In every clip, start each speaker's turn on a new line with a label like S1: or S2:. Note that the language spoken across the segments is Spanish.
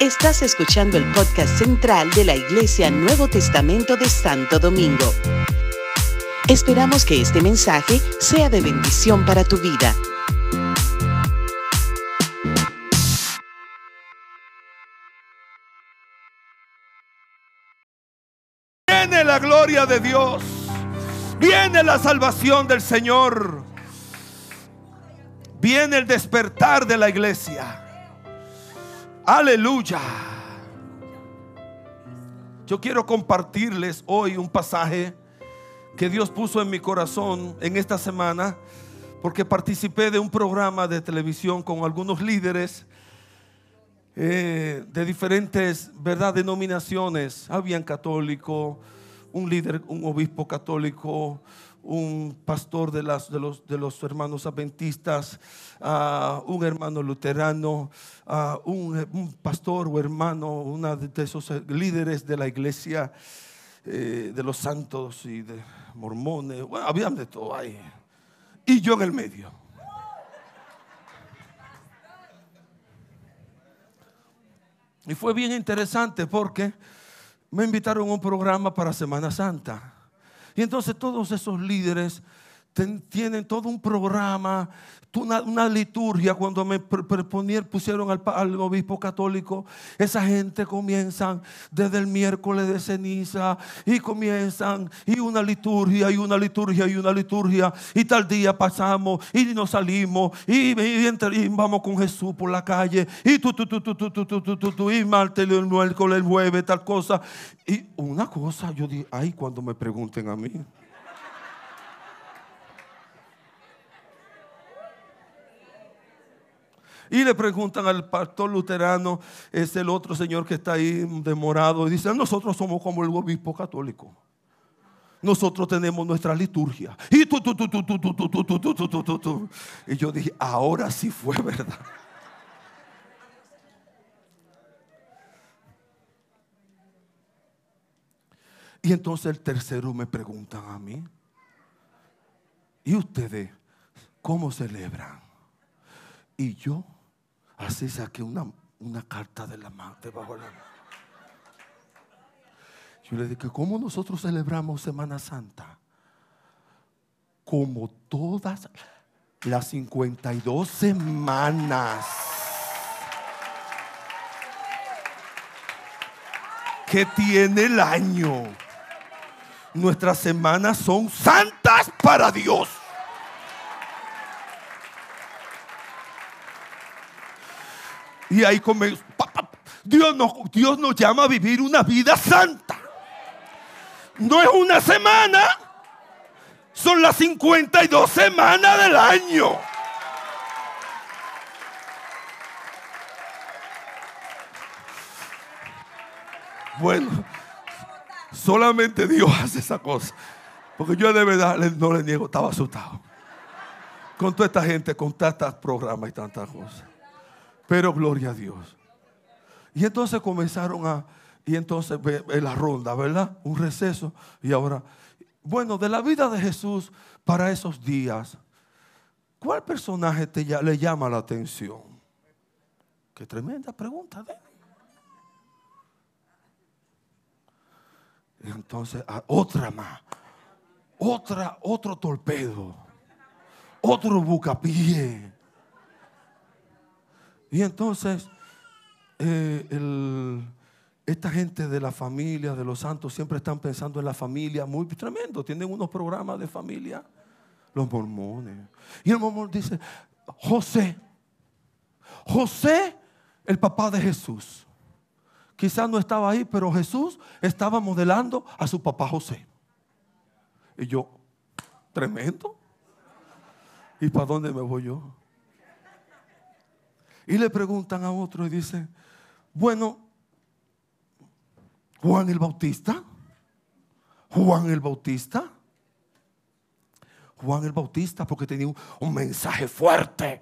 S1: Estás escuchando el podcast central de la Iglesia Nuevo Testamento de Santo Domingo. Esperamos que este mensaje sea de bendición para tu vida.
S2: Viene la gloria de Dios. Viene la salvación del Señor. Viene el despertar de la iglesia. Aleluya. Yo quiero compartirles hoy un pasaje que Dios puso en mi corazón en esta semana porque participé de un programa de televisión con algunos líderes eh, de diferentes ¿verdad? denominaciones. Habían católico, un líder, un obispo católico, un pastor de, las, de, los, de los hermanos adventistas, uh, un hermano luterano, uh, un, pastor o hermano, uno de esos líderes de la iglesia eh, de los santos y de mormones. Bueno, habían de todo ahí. Y yo en el medio. Y fue bien interesante porque me invitaron a un programa para Semana Santa. Y entonces todos esos líderes tienen todo un programa, una, liturgia. Cuando me pusieron al, obispo católico, esa gente comienzan desde el miércoles de ceniza y comienzan y una liturgia y una liturgia y una liturgia. Y tal día pasamos y nos salimos y, vamos con Jesús por la calle y tú, tú, tú, tú, tú, tú, tú, tú, tú y martes, el miércoles, el jueves, tal cosa. Y una cosa, yo dije, ay, cuando me pregunten a mí. Y le preguntan al pastor luterano, es el otro señor que está ahí demorado, y dice, nosotros somos como el obispo católico. Nosotros tenemos nuestra liturgia. Y tú, tú, tú, tú, tú, tú, tú, tú, tú, tú, tú, tú. Y yo dije, ahora sí fue verdad. Y entonces el tercero me preguntan a mí, ¿y ustedes cómo celebran? Y yo así saqué una, una carta de la mano, debajo de la mano. Yo le dije, ¿cómo nosotros celebramos Semana Santa? Como todas las 52 semanas que tiene el año. Nuestras semanas son santas para Dios. Y ahí comenzó. Dios nos, Dios nos llama a vivir una vida santa. No es una semana, son las 52 semanas del año. Bueno, solamente Dios hace esa cosa. Porque yo de verdad no le niego, estaba asustado. Con toda esta gente, con tantos programas y tantas cosas. Pero gloria a Dios. Y entonces comenzaron a, y entonces la ronda, ¿verdad? Un receso. Y ahora, bueno, de la vida de Jesús para esos días, ¿cuál personaje te, le llama la atención? Qué tremenda pregunta de Entonces, otra más. Otra, otro torpedo. Otro bucapié. Y entonces, eh, esta gente de la familia, de los santos, siempre están pensando en la familia, muy tremendo. Tienen unos programas de familia, los mormones. Y el mormón dice, José, José, el papá de Jesús. Quizás no estaba ahí, pero Jesús estaba modelando a su papá José. Y yo, tremendo. ¿Y para dónde me voy yo? Y le preguntan a otro y dicen, bueno, Juan el Bautista, Juan el Bautista, Juan el Bautista porque tenía un, mensaje fuerte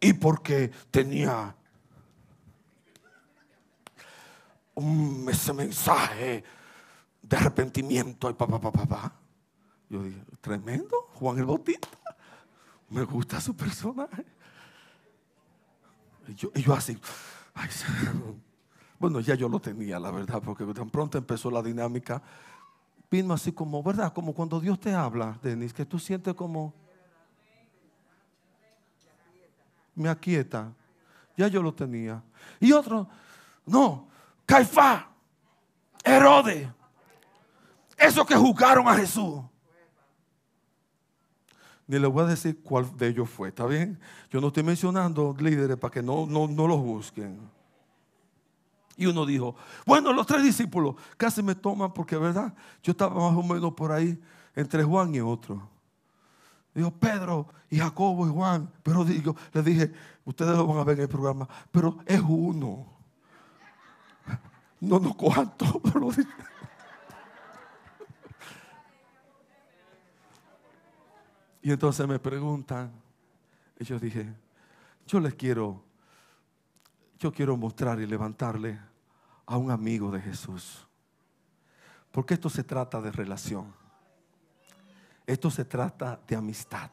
S2: y porque tenía un, ese mensaje de arrepentimiento y papá, papá, papá. Yo dije, tremendo, Juan el Bautista. Me gusta su personaje. Y yo, así, bueno, ya yo lo tenía, la verdad, porque tan pronto empezó la dinámica. Vino así como, ¿verdad? Como cuando Dios te habla, Denis, que tú sientes como... Me aquieta. Ya yo lo tenía. Y otro, no, Caifá, Herodes, esos que juzgaron a Jesús. Ni le voy a decir cuál de ellos fue, ¿está bien? Yo no estoy mencionando líderes para que no, no, no los busquen. Y uno dijo, bueno, los tres discípulos casi me toman porque, ¿verdad? Yo estaba más o menos por ahí entre Juan y otro. Dijo Pedro y Jacobo y Juan. Pero digo, les dije, ustedes lo van a ver en el programa, pero es uno. No nos cojan todos. Y entonces me preguntan, y yo dije, yo les quiero, yo quiero mostrar y levantarle a un amigo de Jesús. Porque esto se trata de relación. Esto se trata de amistad.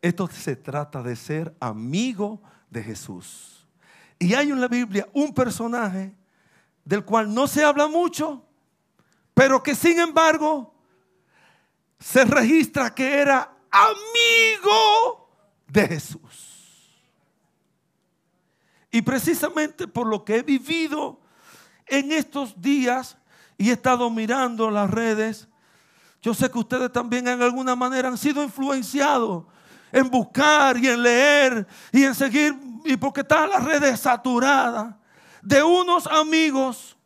S2: Esto se trata de ser amigo de Jesús. Y hay en la Biblia un personaje del cual no se habla mucho, pero que sin embargo se registra que era amigo de Jesús. Y precisamente por lo que he vivido en estos días y he estado mirando las redes, yo sé que ustedes también en alguna manera han sido influenciados en buscar y en leer y en seguir, y porque están las redes saturadas de unos amigos,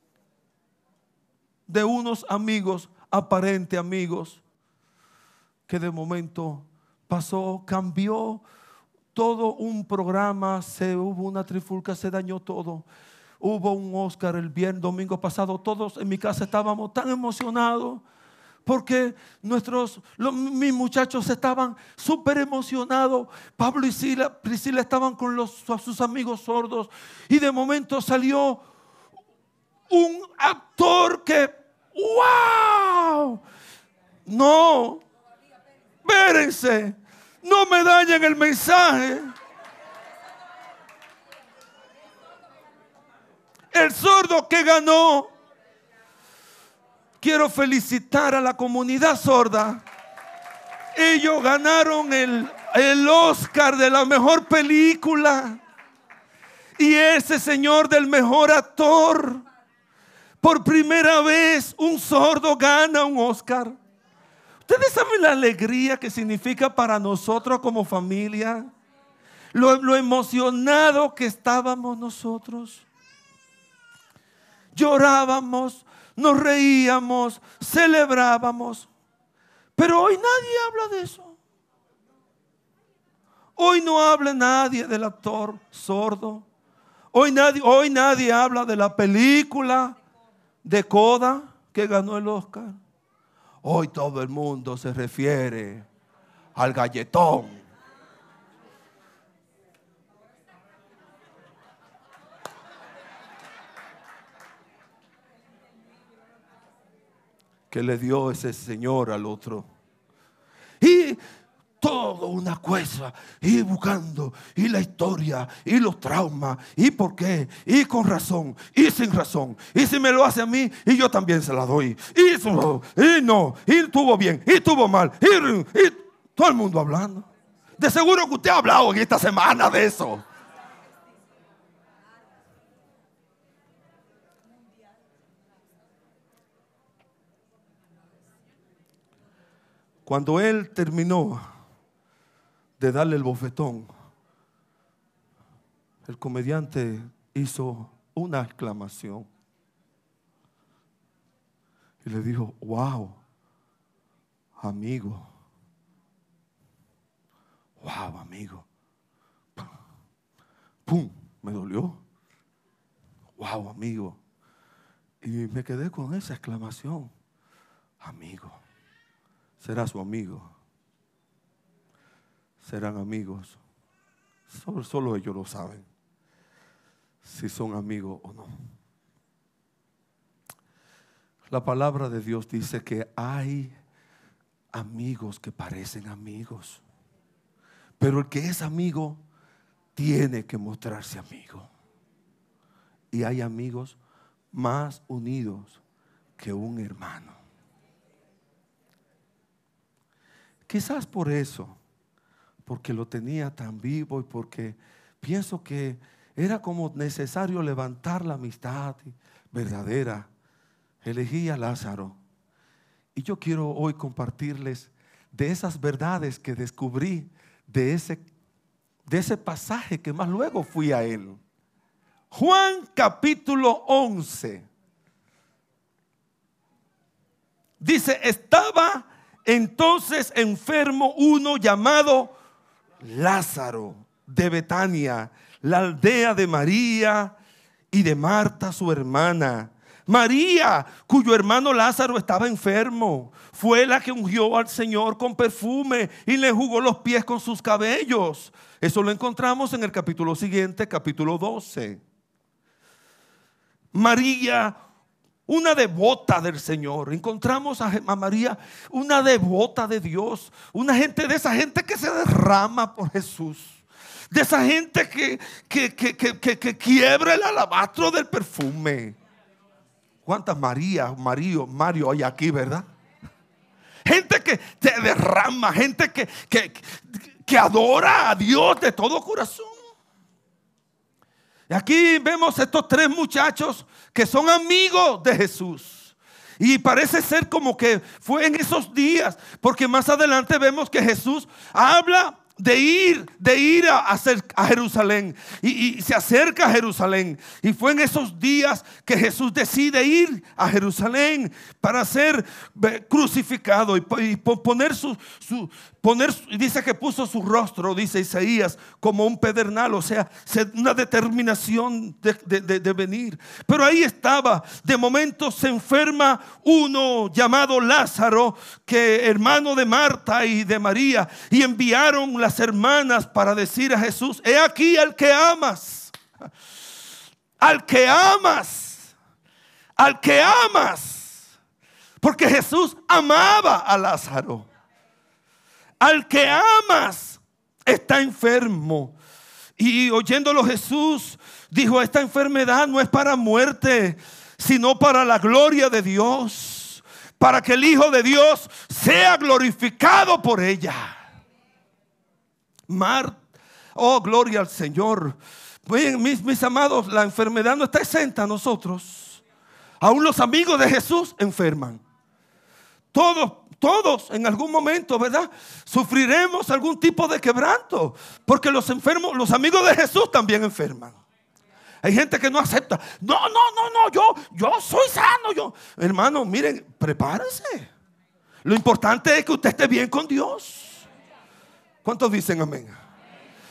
S2: de unos amigos, aparente amigos, que de momento pasó, cambió todo un programa, se hubo una trifulca, se dañó todo. Hubo un Oscar el viernes, domingo pasado, todos en mi casa estábamos tan emocionados porque nuestros, mis muchachos estaban súper emocionados. Pablo y Sila, Priscila estaban con los, sus amigos sordos y de momento salió un actor que, wow, no, Espérense, no me dañen el mensaje. El sordo que ganó. Quiero felicitar a la comunidad sorda. Ellos ganaron el, el Oscar de la mejor película. Y ese señor del mejor actor. Por primera vez un sordo gana un Oscar. Ustedes saben la alegría que significa para nosotros como familia. Lo, lo emocionado que estábamos nosotros. Llorábamos, nos reíamos, celebrábamos. Pero hoy nadie habla de eso. Hoy no habla nadie del actor sordo. Hoy nadie, hoy nadie habla de la película de Coda que ganó el Oscar. Hoy todo el mundo se refiere al galletón. que le dio ese señor al otro. Y todo una cosa, y buscando, y la historia, y los traumas, y por qué, y con razón, y sin razón, y si me lo hace a mí, y yo también se la doy, y, y no, y estuvo bien, y estuvo mal, y, todo el mundo hablando. De seguro que usted ha hablado en esta semana de eso. Cuando él terminó de darle el bofetón, el comediante hizo una exclamación y le dijo, wow, amigo, wow, amigo. ¡Pum! Me dolió. Wow, amigo. Y me quedé con esa exclamación. Amigo. Será su amigo serán amigos. Solo, ellos lo saben, si son amigos o no. La palabra de Dios dice que hay amigos que parecen amigos, pero el que es amigo tiene que mostrarse amigo. y hay amigos más unidos que un hermano. Quizás por eso, porque lo tenía tan vivo y porque pienso que era como necesario levantar la amistad verdadera. Elegí a Lázaro. Y yo quiero hoy compartirles de esas verdades que descubrí de ese, de ese pasaje que más luego fui a él. Juan capítulo 11. Dice, estaba entonces enfermo uno llamado Lázaro de Betania, la aldea de María y de Marta su hermana. María, cuyo hermano Lázaro estaba enfermo, fue la que ungió al Señor con perfume y le jugó los pies con sus cabellos. Eso lo encontramos en el capítulo siguiente, capítulo 12. María, una devota del Señor. Encontramos a, María, una devota de Dios. Una gente de esa gente que se derrama por Jesús. De esa gente que, que, que quiebra el alabastro del perfume. ¿Cuántas Marías, Mario, Mario hay aquí, verdad? Gente que te derrama, gente que, que, que adora a Dios de todo corazón. Y aquí vemos estos tres muchachos que son amigos de Jesús. Y parece ser como que fue en esos días, porque más adelante vemos que Jesús habla de ir, de ir a, a Jerusalén. Y, se acerca a Jerusalén. Y fue en esos días que Jesús decide ir a Jerusalén para ser crucificado y, poner su, dice que puso su rostro, dice Isaías, como un pedernal, o sea, una determinación de, de, venir. Pero ahí estaba, de momento se enferma uno llamado Lázaro, que hermano de Marta y de María, y enviaron las hermanas para decir a Jesús, he aquí al que amas, al que amas, al que amas, porque Jesús amaba a Lázaro. Al que amas está enfermo. Y oyéndolo Jesús dijo, esta enfermedad no es para muerte, sino para la gloria de Dios, para que el Hijo de Dios sea glorificado por ella. Mar, oh gloria al Señor. Bien, mis, mis amados, la enfermedad no está exenta a nosotros. Aún los amigos de Jesús enferman. Todos todos en algún momento, ¿verdad? Sufriremos algún tipo de quebranto. Porque los enfermos, los amigos de Jesús también enferman. Hay gente que no acepta. No, no, no, no, yo, yo soy sano. Yo. Hermano, miren, prepárense. Lo importante es que usted esté bien con Dios. ¿Cuántos dicen amén?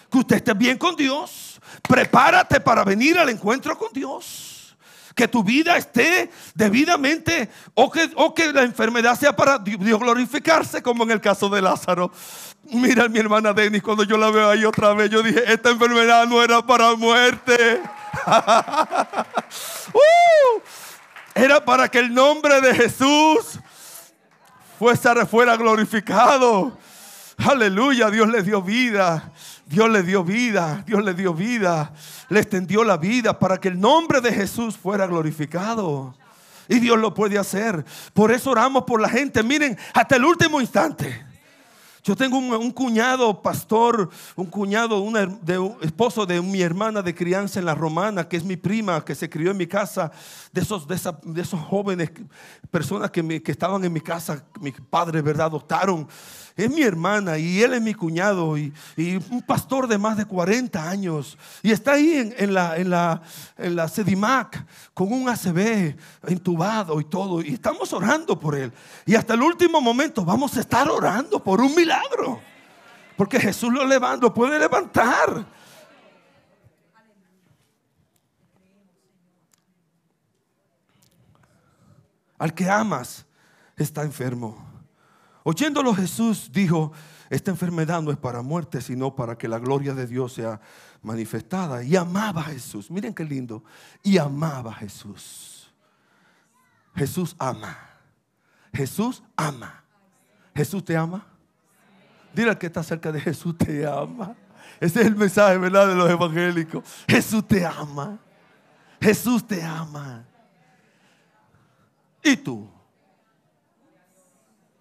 S2: Que usted esté bien con Dios. Prepárate para venir al encuentro con Dios que tu vida esté debidamente o que, o que la enfermedad sea para Dios glorificarse, como en el caso de Lázaro. Mira mi hermana Denis, cuando yo la veo ahí otra vez, yo dije, esta enfermedad no era para muerte. Uh, era para que el nombre de Jesús fuera, fuera glorificado. Aleluya, Dios le dio vida. Dios le dio vida, Dios le dio vida, le extendió la vida para que el nombre de Jesús fuera glorificado. Y Dios lo puede hacer. Por eso oramos por la gente. Miren, hasta el último instante. Yo tengo un, cuñado pastor, un cuñado, un, esposo de mi hermana de crianza en la romana, que es mi prima, que se crió en mi casa, de esos, de, esos jóvenes, personas que, que estaban en mi casa, mi padre, ¿verdad? Adoptaron es mi hermana y él es mi cuñado y, un pastor de más de 40 años. Y está ahí en, la, en, la, en la Sedimac con un ACB intubado y todo. Y estamos orando por él. Y hasta el último momento vamos a estar orando por un Porque Jesús lo levanta, lo puede levantar. Al que amas está enfermo. Oyéndolo Jesús dijo, esta enfermedad no es para muerte, sino para que la gloria de Dios sea manifestada. Y amaba a Jesús. Miren qué lindo. Y amaba a Jesús. Jesús ama. Jesús ama. Jesús te ama. Dile al que está cerca de Jesús te ama. Ese es el mensaje, ¿verdad? De los evangélicos. Jesús te ama. Jesús te ama. ¿Y tú?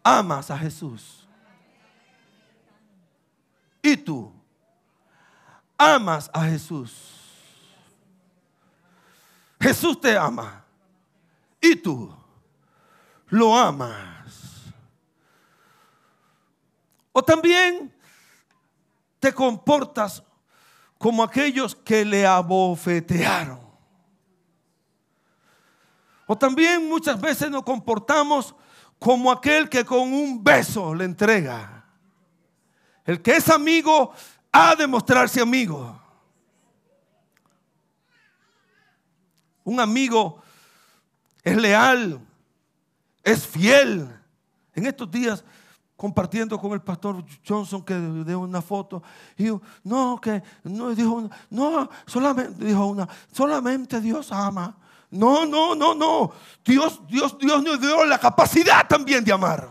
S2: ¿Amas a Jesús? ¿Y tú? ¿Amas a Jesús? Jesús te ama. ¿Y tú? ¿Lo amas? O también te comportas como aquellos que le abofetearon. O también muchas veces nos comportamos como aquel que con un beso le entrega. El que es amigo ha de mostrarse amigo. Un amigo es leal, es fiel. En estos días compartiendo con el pastor Johnson que dio una foto y dijo, no, que no dijo, no, solamente dijo una, solamente Dios ama. No, no, no, no. Dios, Dios, Dios nos dio la capacidad también de amar.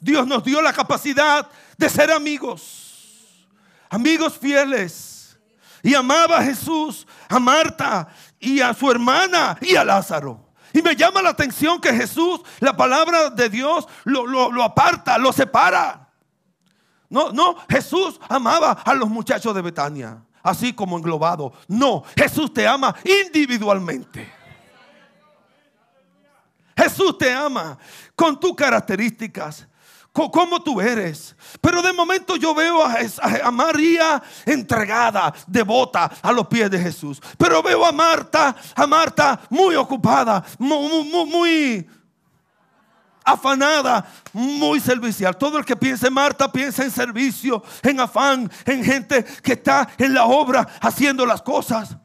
S2: Dios nos dio la capacidad de ser amigos, amigos fieles. Y amaba a Jesús, a Marta y a su hermana y a Lázaro. Y me llama la atención que Jesús, la palabra de Dios, lo, lo, aparta, lo separa. No, no, Jesús amaba a los muchachos de Betania, así como englobado. No, Jesús te ama individualmente. Jesús te ama con tus características, cómo tú eres. Pero de momento yo veo a, María entregada, devota a los pies de Jesús. Pero veo a Marta, a Marta muy ocupada, muy, muy, afanada, muy servicial. Todo el que piense Marta piensa en servicio, en afán, en gente que está en la obra haciendo las cosas.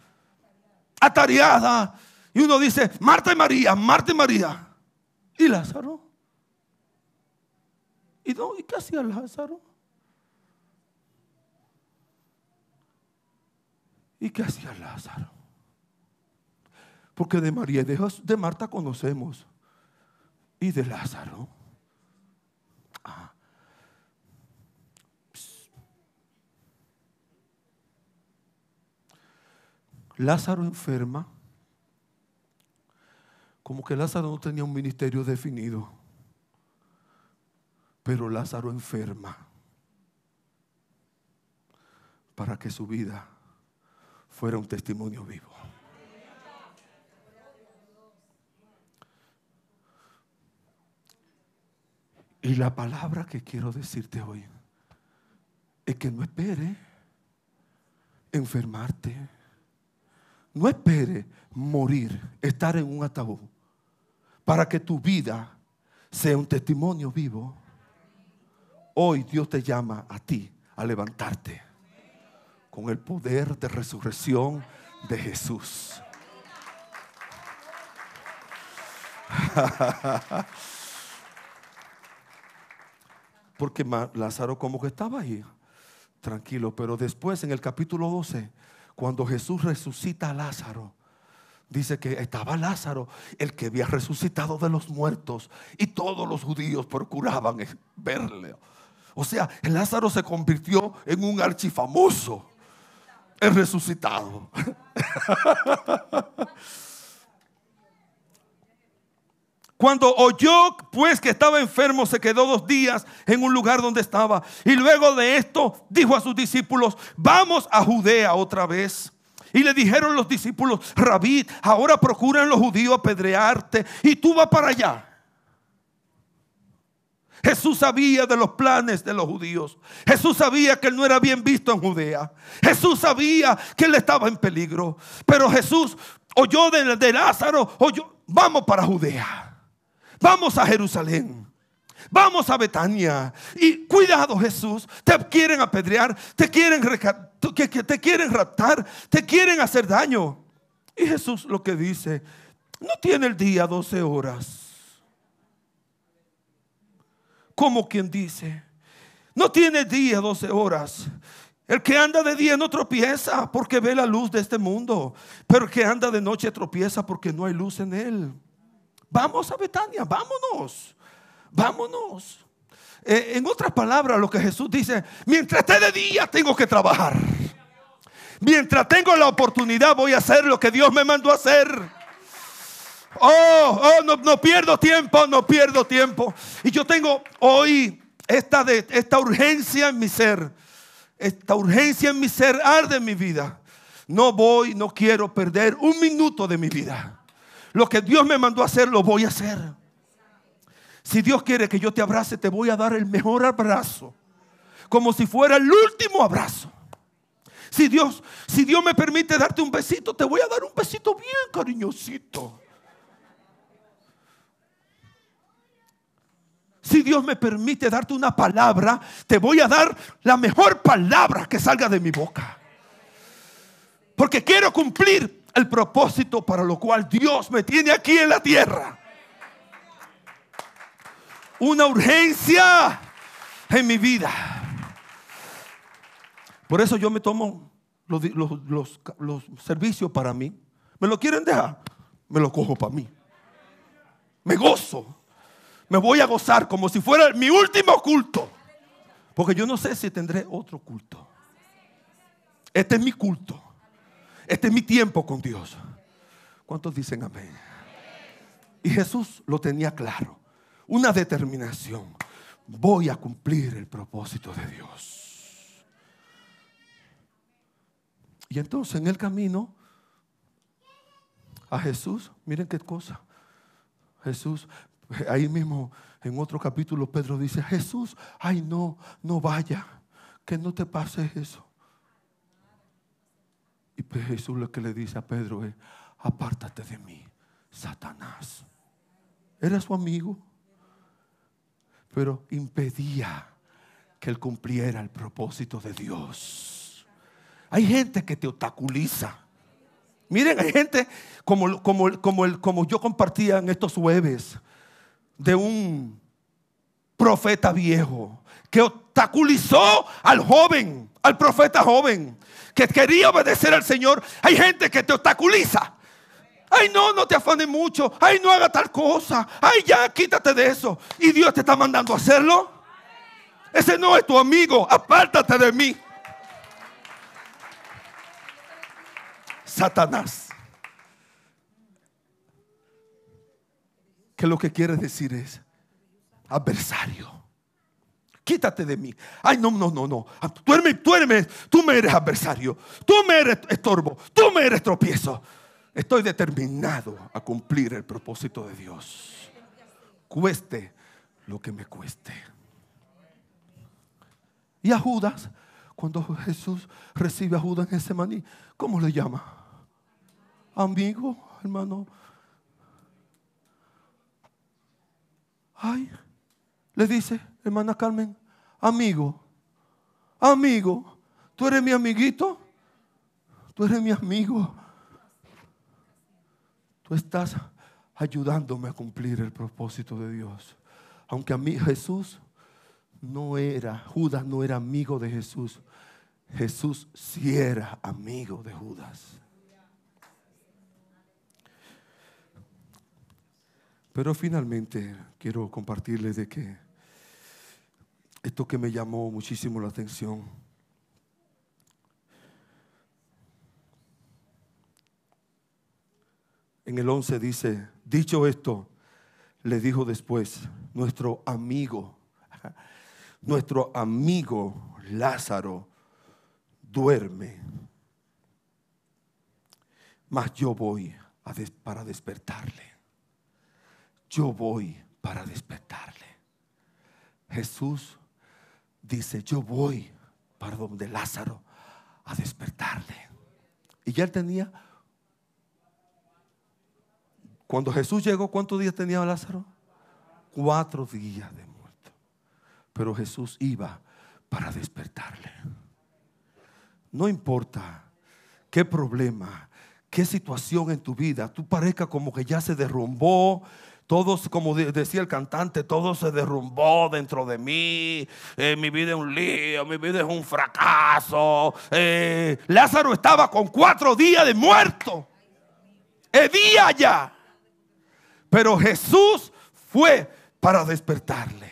S2: Atareada. Y uno dice, Marta y María, Marta y María. ¿Y Lázaro? ¿Y, qué hacía Lázaro? ¿Y qué hacía Lázaro? Porque de María y de, Marta conocemos. ¿Y de Lázaro? Ah. Lázaro enferma. Como que Lázaro no tenía un ministerio definido. Pero Lázaro enferma para que su vida fuera un testimonio vivo. Y la palabra que quiero decirte hoy es que no espere enfermarte. No espere morir, estar en un ataúd, para que tu vida sea un testimonio vivo. Hoy Dios te llama a ti a levantarte con el poder de resurrección de Jesús. Porque Lázaro como que estaba ahí, tranquilo, pero después en el capítulo 12, cuando Jesús resucita a Lázaro, dice que estaba Lázaro, el que había resucitado de los muertos, y todos los judíos procuraban verle. O sea, Lázaro se convirtió en un archifamoso, el resucitado. Cuando oyó pues que estaba enfermo, se quedó dos días en un lugar donde estaba. Y luego de esto dijo a sus discípulos, vamos a Judea otra vez. Y le dijeron los discípulos, Rabí, ahora procuran los judíos apedrearte y tú vas para allá. Jesús sabía de los planes de los judíos. Jesús sabía que él no era bien visto en Judea. Jesús sabía que él estaba en peligro. Pero Jesús oyó de, Lázaro, oyó, vamos para Judea. Vamos a Jerusalén. Vamos a Betania. Y cuidado Jesús, te quieren apedrear, te quieren, te quieren raptar, te quieren hacer daño. Y Jesús lo que dice, no tiene el día 12 horas como quien dice, no tiene día 12 horas. El que anda de día no tropieza porque ve la luz de este mundo, pero el que anda de noche tropieza porque no hay luz en él. Vamos a Betania, vámonos, vámonos. Eh, en otras palabras, lo que Jesús dice, mientras esté de día tengo que trabajar. Mientras tengo la oportunidad voy a hacer lo que Dios me mandó a hacer. Oh, oh, no, no pierdo tiempo, no pierdo tiempo. Y yo tengo hoy esta, esta urgencia en mi ser. Esta urgencia en mi ser arde en mi vida. No voy, no quiero perder un minuto de mi vida. Lo que Dios me mandó a hacer, lo voy a hacer. Si Dios quiere que yo te abrace, te voy a dar el mejor abrazo. Como si fuera el último abrazo. Si Dios, si Dios me permite darte un besito, te voy a dar un besito bien cariñosito. Si Dios me permite darte una palabra, te voy a dar la mejor palabra que salga de mi boca. Porque quiero cumplir el propósito para lo cual Dios me tiene aquí en la tierra. Una urgencia en mi vida. Por eso yo me tomo los, los servicios para mí. ¿Me lo quieren dejar? Me lo cojo para mí. Me gozo me voy a gozar como si fuera mi último culto. Porque yo no sé si tendré otro culto. Este es mi culto. Este es mi tiempo con Dios. ¿Cuántos dicen amén? Y Jesús lo tenía claro. Una determinación. Voy a cumplir el propósito de Dios. Y entonces en el camino a Jesús, miren qué cosa. Jesús, Ahí mismo en otro capítulo Pedro dice, Jesús, ay no, no vaya, que no te pase eso. Y pues Jesús lo que le dice a Pedro es, apártate de mí, Satanás. Era su amigo, pero impedía que él cumpliera el propósito de Dios. Hay gente que te obstaculiza. Miren, hay gente como, como, como, el, como yo compartía en estos jueves de un profeta viejo que obstaculizó al joven, al profeta joven, que quería obedecer al Señor. Hay gente que te obstaculiza. Ay, no, no te afanes mucho. Ay, no haga tal cosa. Ay, ya, quítate de eso. Y Dios te está mandando a hacerlo. Ese no es tu amigo. Apártate de mí. Satanás. Que lo que quiere decir es adversario. Quítate de mí. Ay, no, no, no, no. Tú, eres, tú, tú me eres adversario. Tú me eres estorbo. Tú me eres tropiezo. Estoy determinado a cumplir el propósito de Dios. Cueste lo que me cueste. Y a Judas, cuando Jesús recibe a Judas en ese maní, ¿cómo le llama? Amigo, hermano Ay, le dice, hermana Carmen, amigo, amigo, tú eres mi amiguito, tú eres mi amigo. Tú estás ayudándome a cumplir el propósito de Dios. Aunque a mí Jesús no era, Judas no era amigo de Jesús. Jesús sí era amigo de Judas. Pero finalmente quiero compartirles de que esto que me llamó muchísimo la atención. En el 11 dice, dicho esto, le dijo después, nuestro amigo, nuestro amigo Lázaro duerme, mas yo voy para despertarle yo voy para despertarle. Jesús dice, yo voy para donde Lázaro a despertarle. Y ya él tenía, cuando Jesús llegó, ¿cuántos días tenía Lázaro? Cuatro días de muerto. Pero Jesús iba para despertarle. No importa qué problema, qué situación en tu vida, tú parezca como que ya se derrumbó, todos, como decía el cantante, todo se derrumbó dentro de mí. Eh, mi vida es un lío, mi vida es un fracaso. Eh, Lázaro estaba con cuatro días de muerto. El día ya. Pero Jesús fue para despertarle.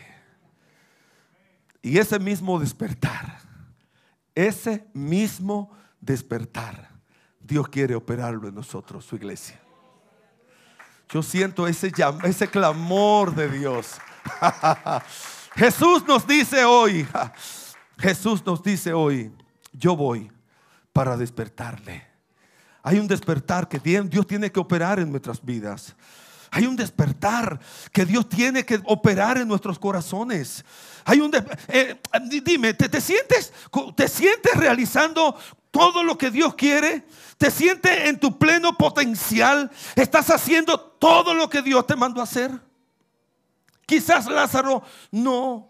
S2: Y ese mismo despertar, ese mismo despertar. Dios quiere operarlo en nosotros, su iglesia. Yo siento ese, ese clamor de Dios. Jesús nos dice hoy, Jesús nos dice hoy, yo voy para despertarle. Hay un despertar que Dios tiene que operar en nuestras vidas. Hay un despertar que Dios tiene que operar en nuestros corazones. Hay un eh, dime, ¿te, sientes, ¿te sientes realizando todo lo que Dios quiere? ¿Te sientes en tu pleno potencial? ¿Estás haciendo todo lo que Dios te mandó a hacer? Quizás Lázaro no.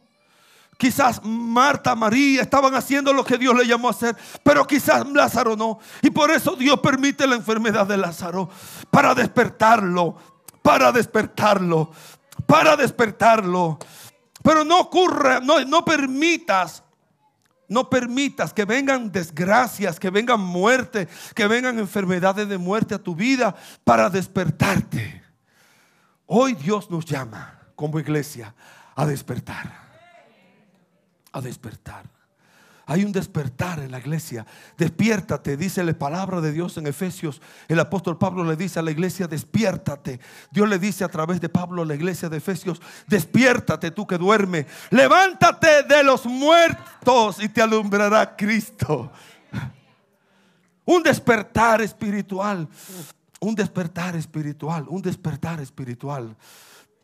S2: Quizás Marta, María estaban haciendo lo que Dios le llamó a hacer, pero quizás Lázaro no. Y por eso Dios permite la enfermedad de Lázaro para despertarlo, para despertarlo, para despertarlo. Pero no ocurra, no, no permitas, no permitas que vengan desgracias, que vengan muerte, que vengan enfermedades de muerte a tu vida para despertarte. Hoy Dios nos llama como iglesia a despertar a despertar. Hay un despertar en la iglesia. Despiértate, dice la palabra de Dios en Efesios. El apóstol Pablo le dice a la iglesia, despiértate. Dios le dice a través de Pablo a la iglesia de Efesios, despiértate tú que duerme. Levántate de los muertos y te alumbrará Cristo. Un despertar espiritual. Un despertar espiritual. Un despertar espiritual.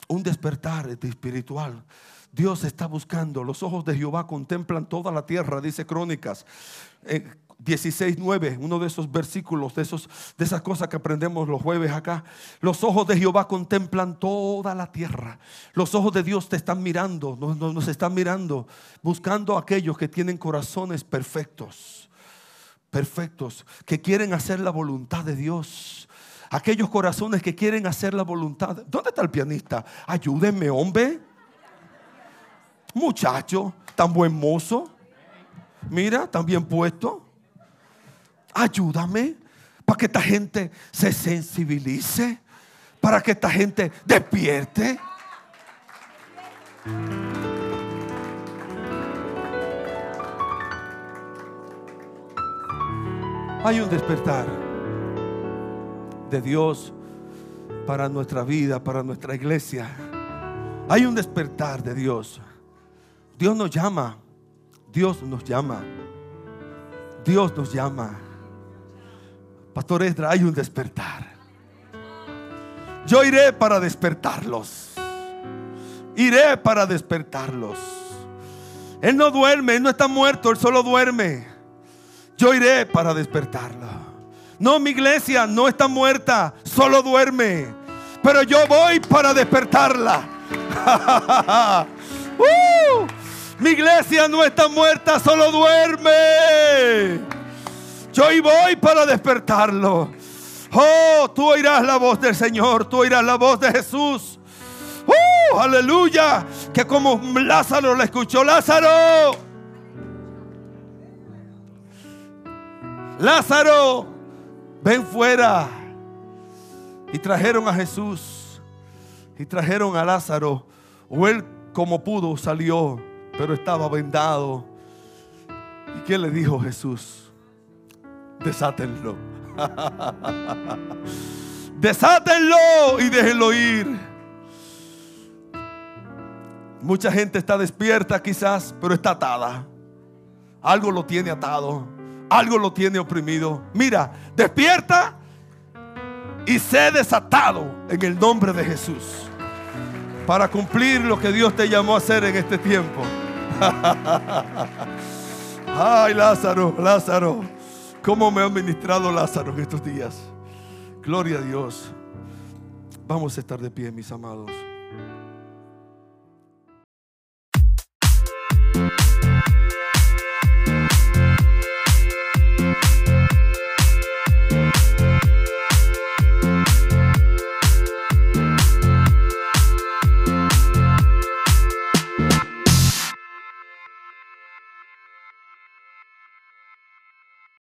S2: Un despertar espiritual. Dios está buscando. Los ojos de Jehová contemplan toda la tierra, dice Crónicas. 16.9, eh, uno de esos versículos, de, esos, de esas cosas que aprendemos los jueves acá. Los ojos de Jehová contemplan toda la tierra. Los ojos de Dios te están mirando, nos, nos están mirando, buscando a aquellos que tienen corazones perfectos, perfectos, que quieren hacer la voluntad de Dios. Aquellos corazones que quieren hacer la voluntad. ¿Dónde está el pianista? Ayúdenme, hombre muchacho, tan buen mozo. Mira, tan bien puesto. Ayúdame para que esta gente se sensibilice, para que esta gente despierte. Hay un despertar de Dios para nuestra vida, para nuestra iglesia. Hay un despertar de Dios. Dios nos llama. Dios nos llama. Dios nos llama. Pastor Esdra, hay un despertar. Yo iré para despertarlos. Iré para despertarlos. Él no duerme, Él no está muerto, Él solo duerme. Yo iré para despertarlo. No, mi iglesia no está muerta, solo duerme. Pero yo voy para despertarla. ¡Uh! Mi iglesia no está muerta, solo duerme. Yo hoy voy para despertarlo. Oh, tú oirás la voz del Señor, tú oirás la voz de Jesús. ¡Uh! aleluya. Que como Lázaro le escuchó, Lázaro. Lázaro, ven fuera. Y trajeron a Jesús. Y trajeron a Lázaro. O él como pudo salió pero estaba vendado. ¿Y qué le dijo Jesús? Desátenlo. Desátenlo y déjenlo ir. Mucha gente está despierta quizás, pero está atada. Algo lo tiene atado. Algo lo tiene oprimido. Mira, despierta y sé desatado en el nombre de Jesús. Para cumplir lo que Dios te llamó a hacer en este tiempo. Ay, Lázaro, Lázaro. ¿Cómo me ha ministrado Lázaro en estos días? Gloria a Dios. Vamos a estar de pie, mis amados.